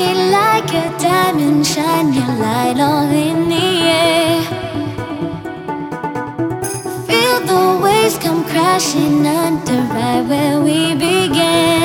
me like a diamond, shine your light all in the air. Feel the waves come crashing under right where we began.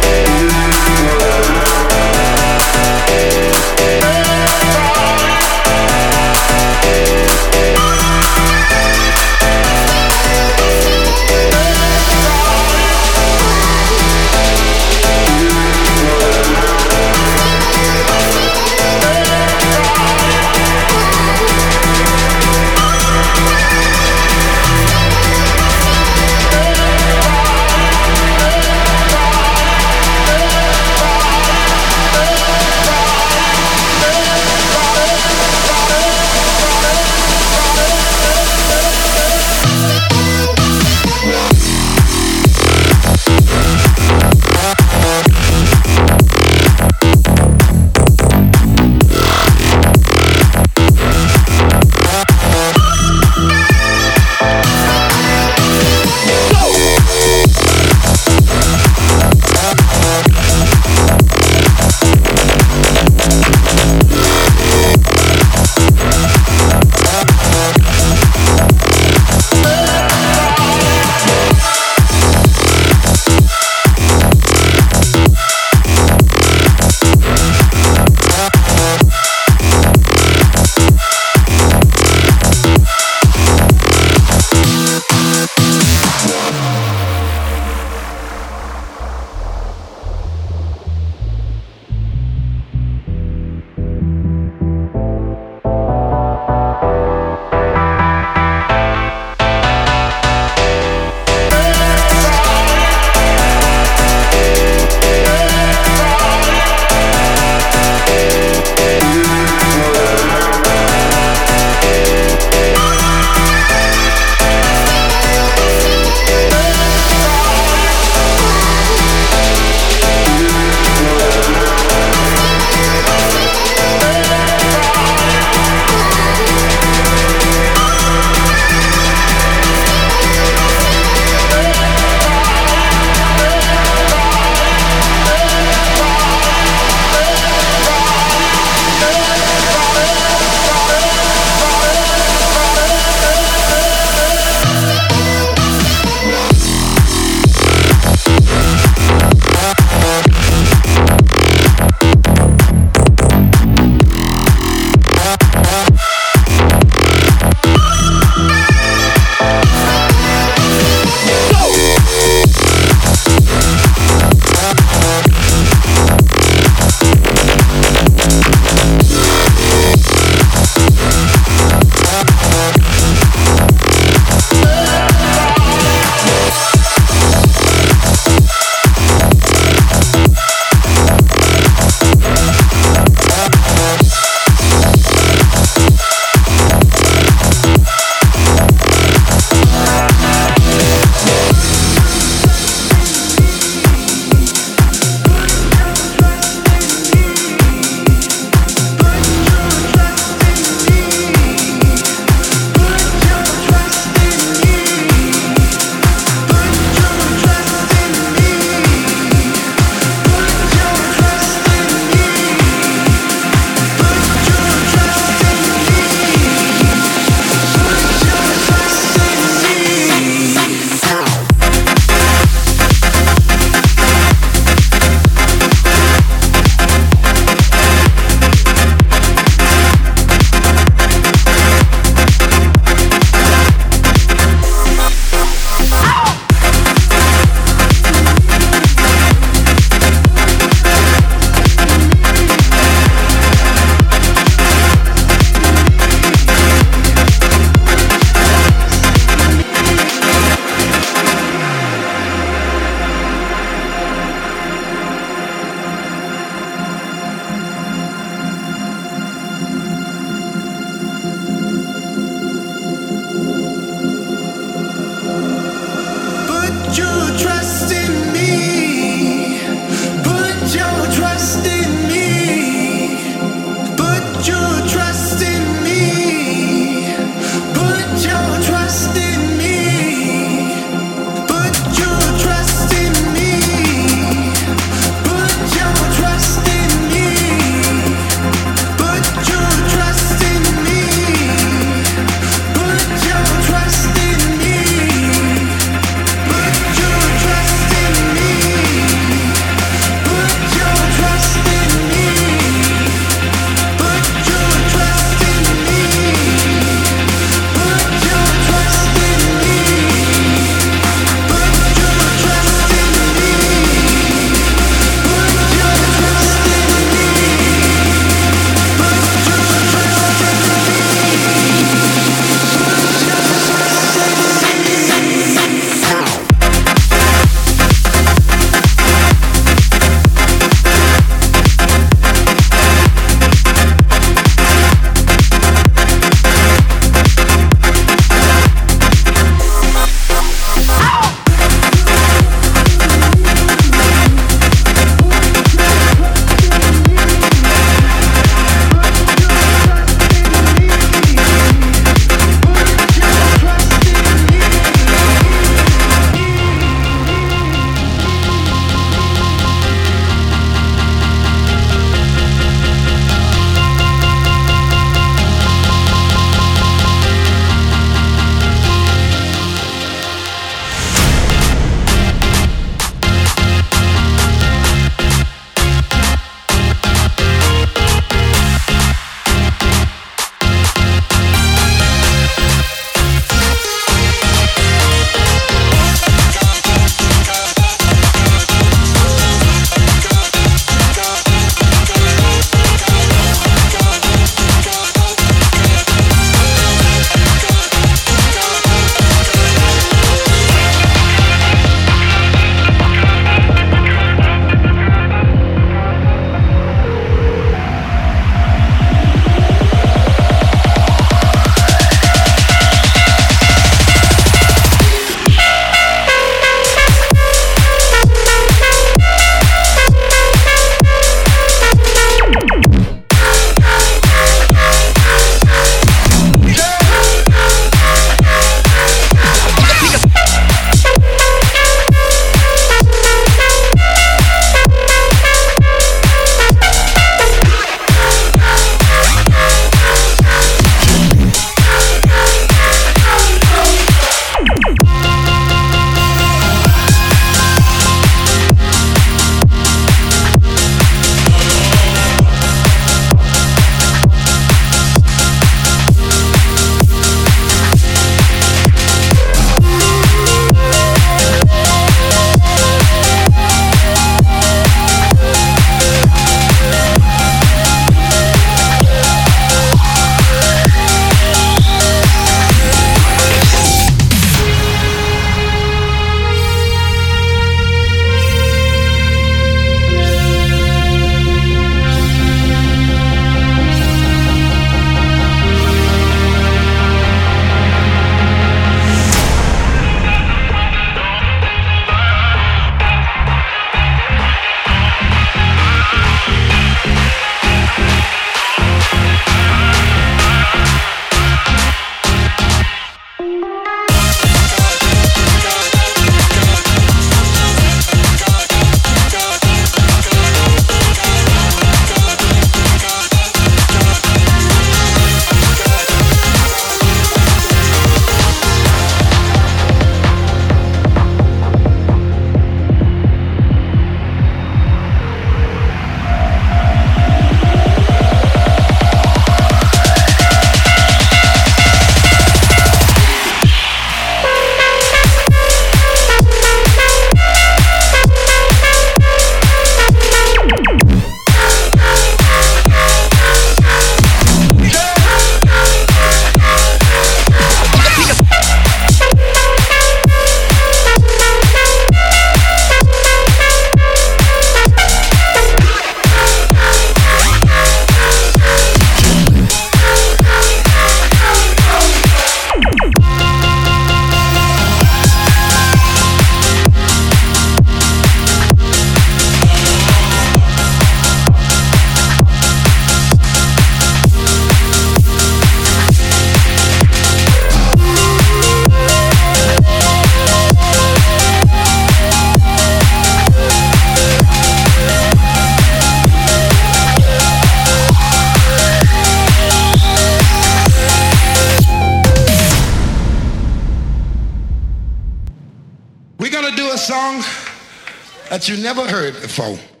principal.